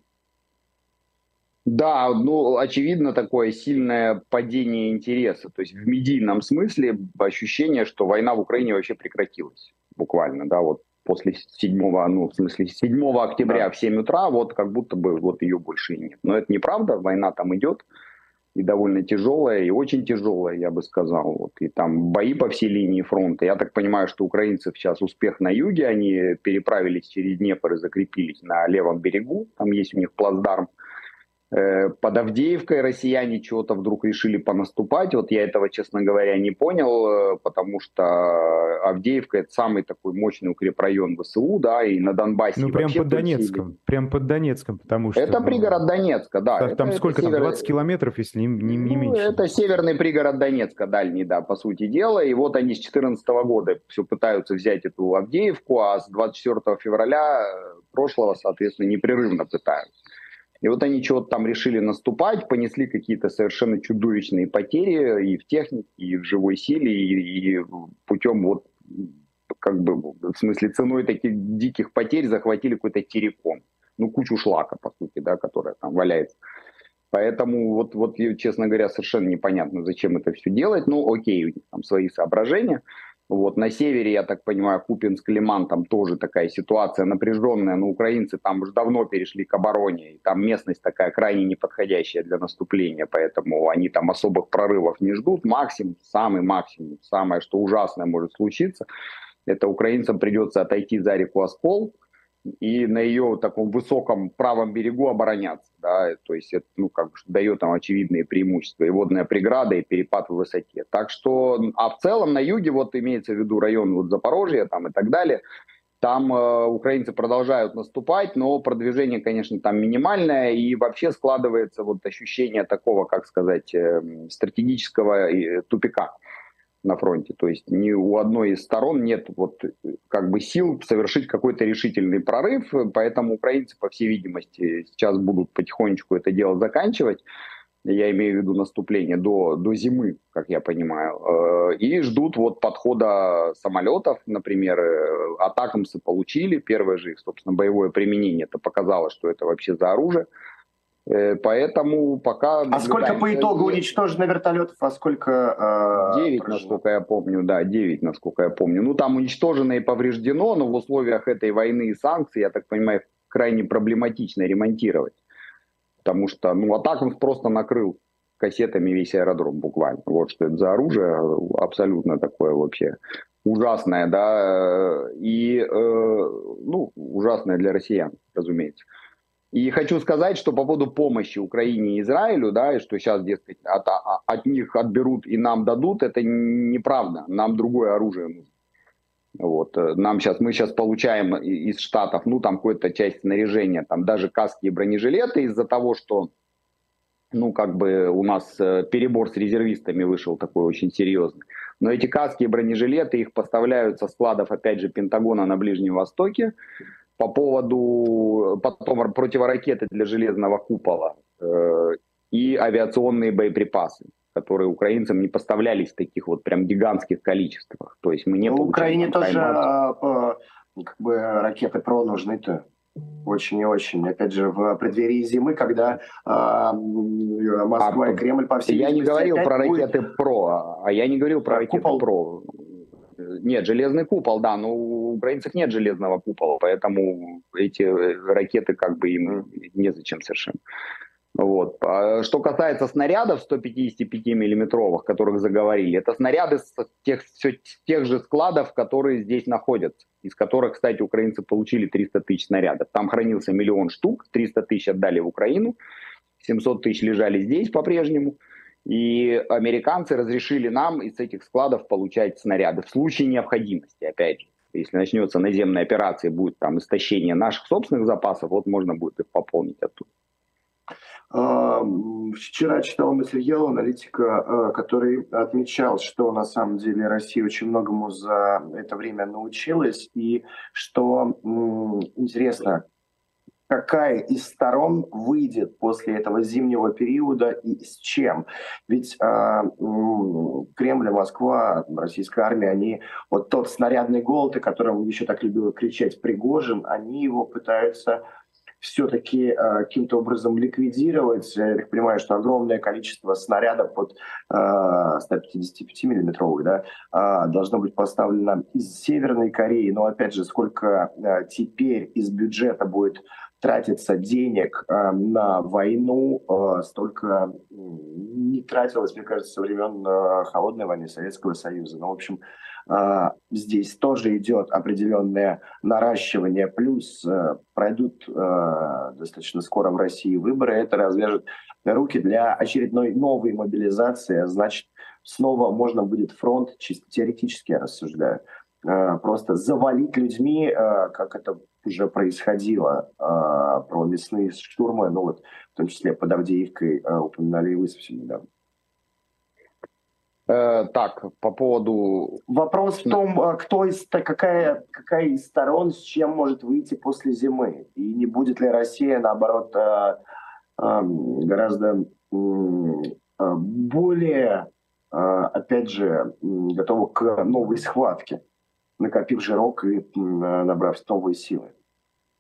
Да, ну, очевидно, такое сильное падение интереса. То есть в медийном смысле ощущение, что война в Украине вообще прекратилась. Буквально, да, вот после 7, ну, в смысле, 7 октября да. в 7 утра, вот как будто бы вот ее больше и нет. Но это неправда, война там идет, и довольно тяжелая, и очень тяжелая, я бы сказал. Вот. И там бои по всей линии фронта. Я так понимаю, что украинцев сейчас успех на юге, они переправились через Днепр и закрепились на левом берегу, там есть у них плацдарм. Э, под Авдеевкой россияне чего-то вдруг решили понаступать. Вот я этого, честно говоря, не понял, э, потому что Авдеевка это самый такой мощный укрепрайон ВСУ, да, и на Донбассе. Ну, прям под Донецком, прям под Донецком, потому что... Это ну, пригород Донецка, да. Там, там это, сколько это север... там, 20 километров, если не, не, не ну, меньше? Это северный пригород Донецка, дальний, да, по сути дела. И вот они с 2014 года все пытаются взять эту Авдеевку, а с 24 февраля прошлого, соответственно, непрерывно пытаются. И вот они чего-то там решили наступать, понесли какие-то совершенно чудовищные потери и в технике, и в живой силе, и, и путем вот как бы, в смысле, ценой таких диких потерь захватили какой-то терекон. Ну, кучу шлака, по сути, да, которая там валяется. Поэтому вот, вот, честно говоря, совершенно непонятно, зачем это все делать. Ну, окей, у них там свои соображения. Вот на севере, я так понимаю, Купинск, Лиман, там тоже такая ситуация напряженная, но украинцы там уже давно перешли к обороне, и там местность такая крайне неподходящая для наступления, поэтому они там особых прорывов не ждут. Максимум, самый максимум, самое, что ужасное может случиться, это украинцам придется отойти за реку Оскол, и на ее таком высоком правом берегу обороняться. Да? То есть это ну, как бы, дает там очевидные преимущества и водная преграда, и перепад в высоте. Так что, а в целом на юге, вот имеется в виду район вот Запорожья там и так далее, там э, украинцы продолжают наступать, но продвижение, конечно, там минимальное, и вообще складывается вот ощущение такого, как сказать, э, стратегического э, тупика на фронте. То есть ни у одной из сторон нет вот как бы сил совершить какой-то решительный прорыв, поэтому украинцы, по всей видимости, сейчас будут потихонечку это дело заканчивать. Я имею в виду наступление до, до зимы, как я понимаю, э, и ждут вот подхода самолетов, например, э, атакамсы получили, первое же их, собственно, боевое применение, это показало, что это вообще за оружие, поэтому пока... А сколько по итогу уничтожено вертолетов, а сколько... Э, 9, прошло? насколько я помню, да, 9, насколько я помню. Ну, там уничтожено и повреждено, но в условиях этой войны и санкций, я так понимаю, крайне проблематично ремонтировать. Потому что, ну, Атакамс просто накрыл кассетами весь аэродром буквально. Вот что это за оружие, абсолютно такое вообще ужасное, да, и, э, ну, ужасное для россиян, разумеется. И хочу сказать, что по поводу помощи Украине и Израилю, да, и что сейчас, дескать, от, а, от них отберут и нам дадут, это неправда. Нам другое оружие нужно. Вот. Э, нам сейчас, мы сейчас получаем из Штатов, ну, там какую-то часть снаряжения, там даже каски и бронежилеты из-за того, что, ну, как бы у нас э, перебор с резервистами вышел такой очень серьезный. Но эти каски и бронежилеты, их поставляют со складов, опять же, Пентагона на Ближнем Востоке по поводу потом противоракеты для железного купола э, и авиационные боеприпасы которые украинцам не поставлялись в таких вот прям гигантских количествах. То есть мы не ну, Украине тоже а, как бы ракеты ПРО нужны-то. Очень и очень. Опять же, в преддверии зимы, когда а, Москва а, и Кремль по всей Я не говорил про ракеты будет... ПРО, а я не говорил про ракеты Купол. ПРО. Нет, железный купол, да, но у украинцев нет железного купола, поэтому эти ракеты как бы им незачем совершенно. Вот. А что касается снарядов 155 миллиметровых, которых заговорили, это снаряды с тех, все, тех же складов, которые здесь находятся, из которых, кстати, украинцы получили 300 тысяч снарядов. Там хранился миллион штук, 300 тысяч отдали в Украину, 700 тысяч лежали здесь по-прежнему. И американцы разрешили нам из этих складов получать снаряды в случае необходимости, опять же. Если начнется наземная операция, будет там истощение наших собственных запасов, вот можно будет их пополнить оттуда. А, вчера читал материал аналитика, а, который отмечал, что на самом деле Россия очень многому за это время научилась, и что интересно, какая из сторон выйдет после этого зимнего периода и с чем. Ведь э, Кремль, Москва, российская армия, они вот тот снарядный голод, о котором еще так любил кричать Пригожин, они его пытаются все-таки э, каким-то образом ликвидировать. Я так понимаю, что огромное количество снарядов под э, 155 миллиметровых да, э, должно быть поставлено из Северной Кореи. Но опять же, сколько э, теперь из бюджета будет тратится денег э, на войну, э, столько не тратилось, мне кажется, со времен э, Холодной войны Советского Союза. Ну, в общем, э, здесь тоже идет определенное наращивание, плюс э, пройдут э, достаточно скоро в России выборы, это развяжет руки для очередной новой мобилизации, значит, снова можно будет фронт, чисто теоретически я рассуждаю, э, просто завалить людьми, э, как это уже происходило а, про мясные штурмы, ну вот в том числе под Авдеевкой а, упоминали и вы совсем недавно. Э, так, по поводу... Вопрос в том, а, кто из, какая, какая из сторон с чем может выйти после зимы. И не будет ли Россия, наоборот, а, а, гораздо более, опять же, готова к новой схватке, накопив жирок и набрав новые силы.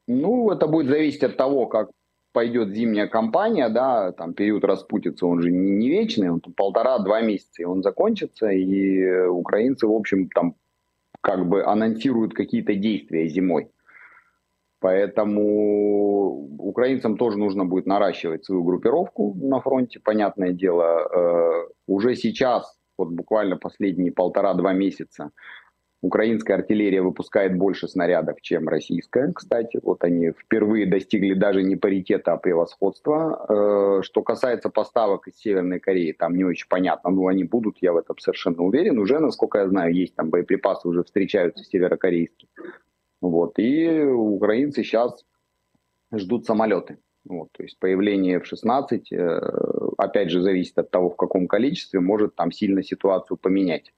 Ну, это будет зависеть от того, как пойдет зимняя кампания, да, там период распутится, он же не, не вечный, он полтора-два месяца, и он закончится, и украинцы, в общем, там как бы анонсируют какие-то действия зимой. Поэтому украинцам тоже нужно будет наращивать свою группировку на фронте, понятное дело. Э, уже сейчас, вот буквально последние полтора-два месяца, Украинская артиллерия выпускает больше снарядов, чем российская, кстати. Вот они впервые достигли даже не паритета, а превосходства. Э, что касается поставок из Северной Кореи, там не очень понятно, но они будут, я в этом совершенно уверен. Уже, насколько я знаю, есть там боеприпасы, уже встречаются северокорейские. Вот. И украинцы сейчас ждут самолеты. Вот, то есть появление F-16, э, опять же, зависит от того, в каком количестве, может там сильно ситуацию поменять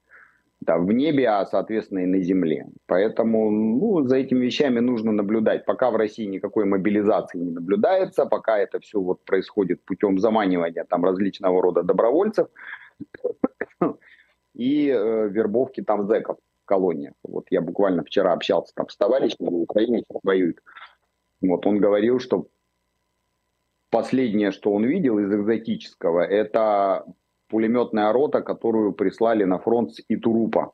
да, в небе, а, соответственно, и на земле. Поэтому ну, за этими вещами нужно наблюдать. Пока в России никакой мобилизации не наблюдается, пока это все вот происходит путем заманивания там различного рода добровольцев и э, вербовки там зэков в колониях. Вот я буквально вчера общался там с товарищем в Украине, воюет. Вот он говорил, что последнее, что он видел из экзотического, это пулеметная рота, которую прислали на фронт с Итурупа.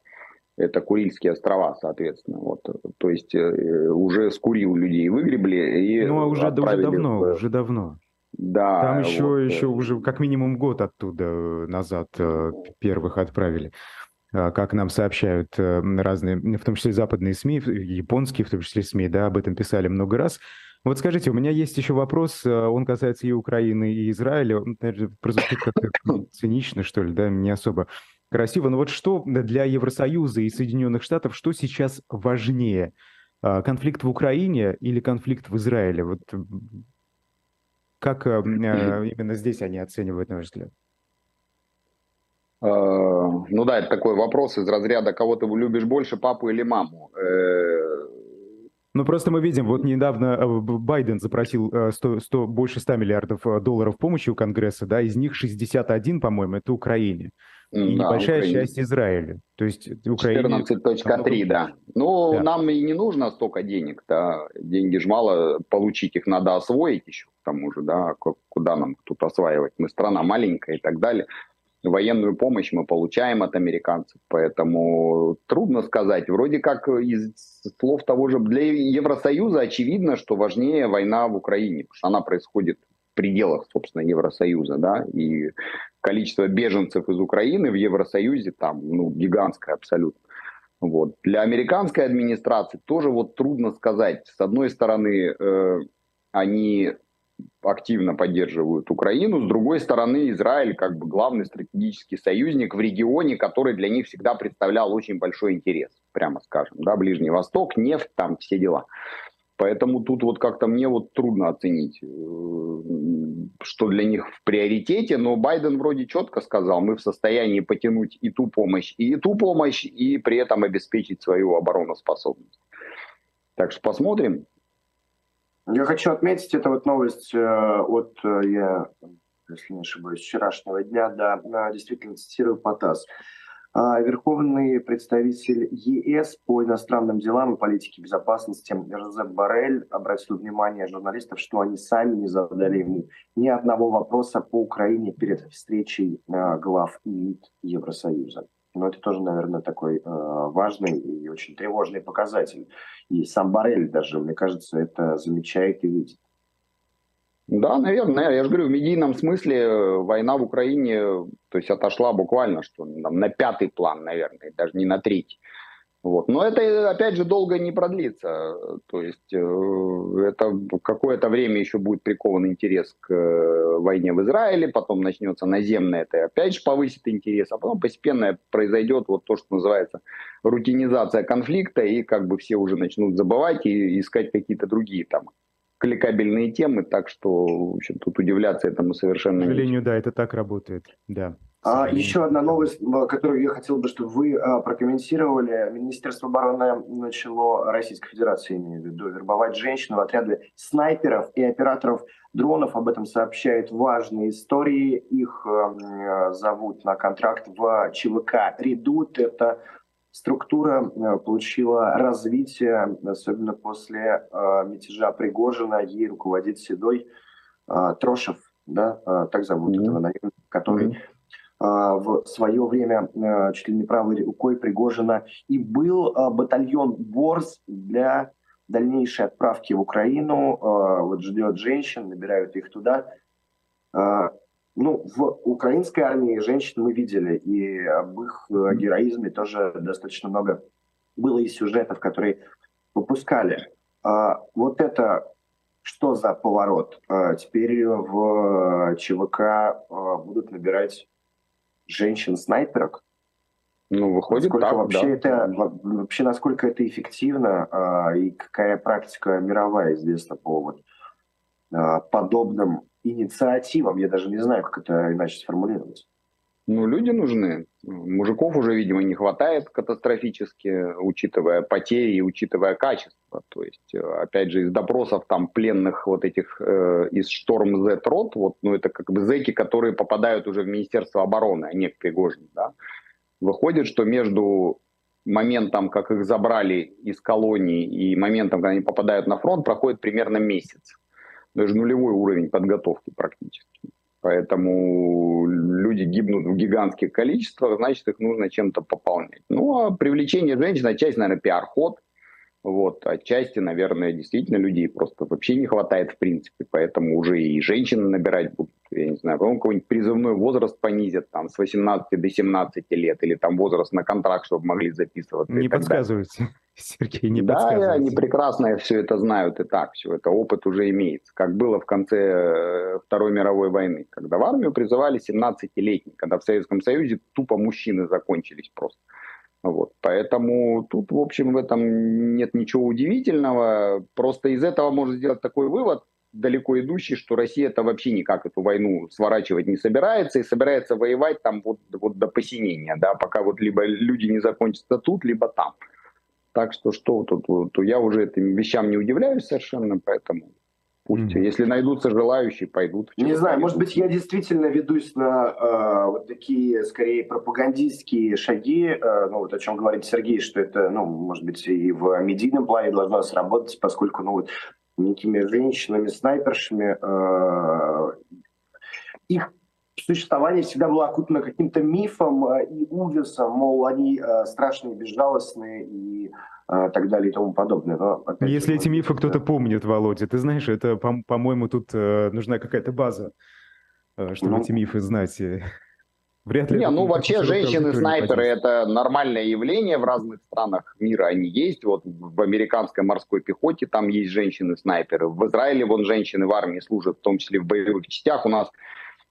Это Курильские острова, соответственно. Вот. То есть э, уже с Курил людей выгребли и Ну, а уже, уже давно, в... уже давно. Да. Там еще, вот. еще уже как минимум год оттуда назад э, первых отправили а, как нам сообщают э, разные, в том числе западные СМИ, японские в том числе СМИ, да, об этом писали много раз. Вот скажите, у меня есть еще вопрос, э, он касается и Украины, и Израиля. Он, наверное, прозвучит как-то цинично, что ли, да, не особо красиво. Но вот что для Евросоюза и Соединенных Штатов, что сейчас важнее? А, конфликт в Украине или конфликт в Израиле? Вот как э, э, именно здесь они оценивают, на ваш взгляд? Ну да, это такой вопрос из разряда, кого ты любишь больше, папу или маму. Ну, просто мы видим, вот недавно э, Байден запросил 100, э, 100, больше 100 миллиардов э, долларов помощи у Конгресса, да, из них 61, по-моему, это Украине. И да, небольшая Украине. часть Израиля. То есть Украине... 14.3, да. Ну, да. нам и не нужно столько денег, да. Деньги же мало, получить их надо освоить еще, к тому же, да. Куда нам тут осваивать? Мы страна маленькая и так далее военную помощь мы получаем от американцев, поэтому трудно сказать. Вроде как из слов того же, для Евросоюза очевидно, что важнее война в Украине, потому что она происходит пределах, собственно, Евросоюза, да, и количество беженцев из Украины в Евросоюзе там, ну, гигантское абсолютно. Вот. Для американской администрации тоже вот трудно сказать. С одной стороны, э, они активно поддерживают Украину, с другой стороны, Израиль как бы главный стратегический союзник в регионе, который для них всегда представлял очень большой интерес, прямо скажем, да, Ближний Восток, нефть, там все дела. Поэтому тут вот как-то мне вот трудно оценить, э, что для них в приоритете, но Байден вроде четко сказал, мы в состоянии потянуть и ту помощь, и ту помощь, и при этом обеспечить свою обороноспособность. Так что посмотрим. Я хочу отметить, это вот новость э, от, э, я, если не ошибаюсь, вчерашнего дня, да, действительно цитирую Потас. А, верховный представитель ЕС по иностранным делам и политике безопасности Жозеп Барель обратил внимание журналистов, что они сами не задали ему ни одного вопроса по Украине перед встречей а, глав МИД Евросоюза. Но это тоже, наверное, такой э, важный и очень тревожный показатель. И сам Барель даже, мне кажется, это замечает и видит. Да, наверное, я же говорю, в медийном смысле э, война в Украине, то есть отошла буквально, что там, на пятый план, наверное, даже не на третий. Вот. Но это, опять же, долго не продлится. То есть э, это какое-то время еще будет прикован интерес к э, войне в Израиле, потом начнется наземное, это опять же повысит интерес, а потом постепенно произойдет вот то, что называется рутинизация конфликта, и как бы все уже начнут забывать и искать какие-то другие там кликабельные темы, так что, в общем, тут удивляться этому совершенно... К сожалению, да, это так работает, да. А, еще одна новость, которую я хотел бы, чтобы вы а, прокомментировали. Министерство обороны начало Российской Федерации, имею в виду, вербовать женщин в отряды снайперов и операторов дронов. Об этом сообщают важные истории. Их э, зовут на контракт в ЧВК «Редут». Это структура получила развитие, особенно после мятежа Пригожина. Ей руководит седой Трошев, да, так зовут mm-hmm. этого наемника, который mm-hmm. В свое время чуть ли не правой рукой Пригожина и был батальон Борс для дальнейшей отправки в Украину. Вот ждет женщин, набирают их туда. Ну, в украинской армии женщин мы видели, и об их э, героизме тоже достаточно много было и сюжетов, которые выпускали. А, вот это что за поворот? А, теперь в ЧВК а, будут набирать женщин-снайперок? Ну, выходит насколько так, вообще да. это вообще насколько это эффективно а, и какая практика мировая известна по вот а, подобным инициативам. Я даже не знаю, как это иначе сформулировать. Ну, люди нужны. Мужиков уже, видимо, не хватает катастрофически, учитывая потери и учитывая качество. То есть, э, опять же, из допросов там пленных вот этих э, из Шторм Z рот, вот, ну, это как бы зэки, которые попадают уже в Министерство обороны, а не в Пригожин, да. Выходит, что между моментом, как их забрали из колонии, и моментом, когда они попадают на фронт, проходит примерно месяц даже нулевой уровень подготовки практически. Поэтому люди гибнут в гигантских количествах, значит, их нужно чем-то пополнять. Ну, а привлечение женщин, отчасти, наверное, пиар-ход, вот, отчасти, наверное, действительно людей просто вообще не хватает в принципе, поэтому уже и женщины набирать будут, я не знаю, потом какой-нибудь призывной возраст понизят там с 18 до 17 лет, или там возраст на контракт, чтобы могли записываться. Не подсказывайте, *laughs* Сергей, не да, они прекрасно все это знают и так, все это опыт уже имеется, как было в конце э, Второй мировой войны, когда в армию призывали 17-летних, когда в Советском Союзе тупо мужчины закончились просто. Вот. Поэтому тут, в общем, в этом нет ничего удивительного. Просто из этого можно сделать такой вывод, далеко идущий, что Россия это вообще никак эту войну сворачивать не собирается и собирается воевать там вот, вот до посинения, да, пока вот либо люди не закончатся тут, либо там. Так что что тут, то я уже этим вещам не удивляюсь совершенно, поэтому Пусть, mm-hmm. если найдутся желающие, пойдут. Не знаю, может быть, я действительно ведусь на э, вот такие, скорее, пропагандистские шаги, э, ну вот о чем говорит Сергей, что это, ну, может быть, и в медийном плане должно сработать, поскольку, ну вот, некими женщинами-снайпершами э, их существование всегда было окутано каким-то мифом э, и ужасом, мол, они э, страшные, безжалостные и э, так далее и тому подобное. Но, Если же, эти мифы да. кто-то помнит, Володя, ты знаешь, это, по-моему, тут нужна какая-то база, чтобы ну, эти мифы знать. *laughs* Вряд ли. Не, ну вообще женщины-снайперы это нормальное явление в разных странах мира. Они есть. Вот в американской морской пехоте там есть женщины-снайперы. В Израиле вон женщины в армии служат, в том числе в боевых частях. У нас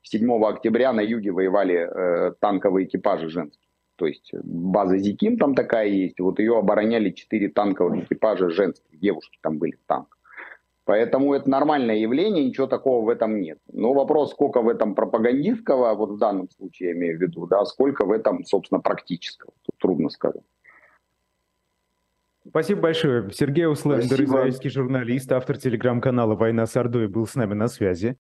7 октября на юге воевали э, танковые экипажи женские. То есть база Зиким там такая есть. Вот ее обороняли 4 танковых экипажа женских. Девушки там были в танках. Поэтому это нормальное явление, ничего такого в этом нет. Но вопрос, сколько в этом пропагандистского, вот в данном случае я имею в виду, да, сколько в этом, собственно, практического, тут трудно сказать. Спасибо большое. Сергей Услендер, израильский журналист, автор телеграм-канала «Война с Ордой» был с нами на связи.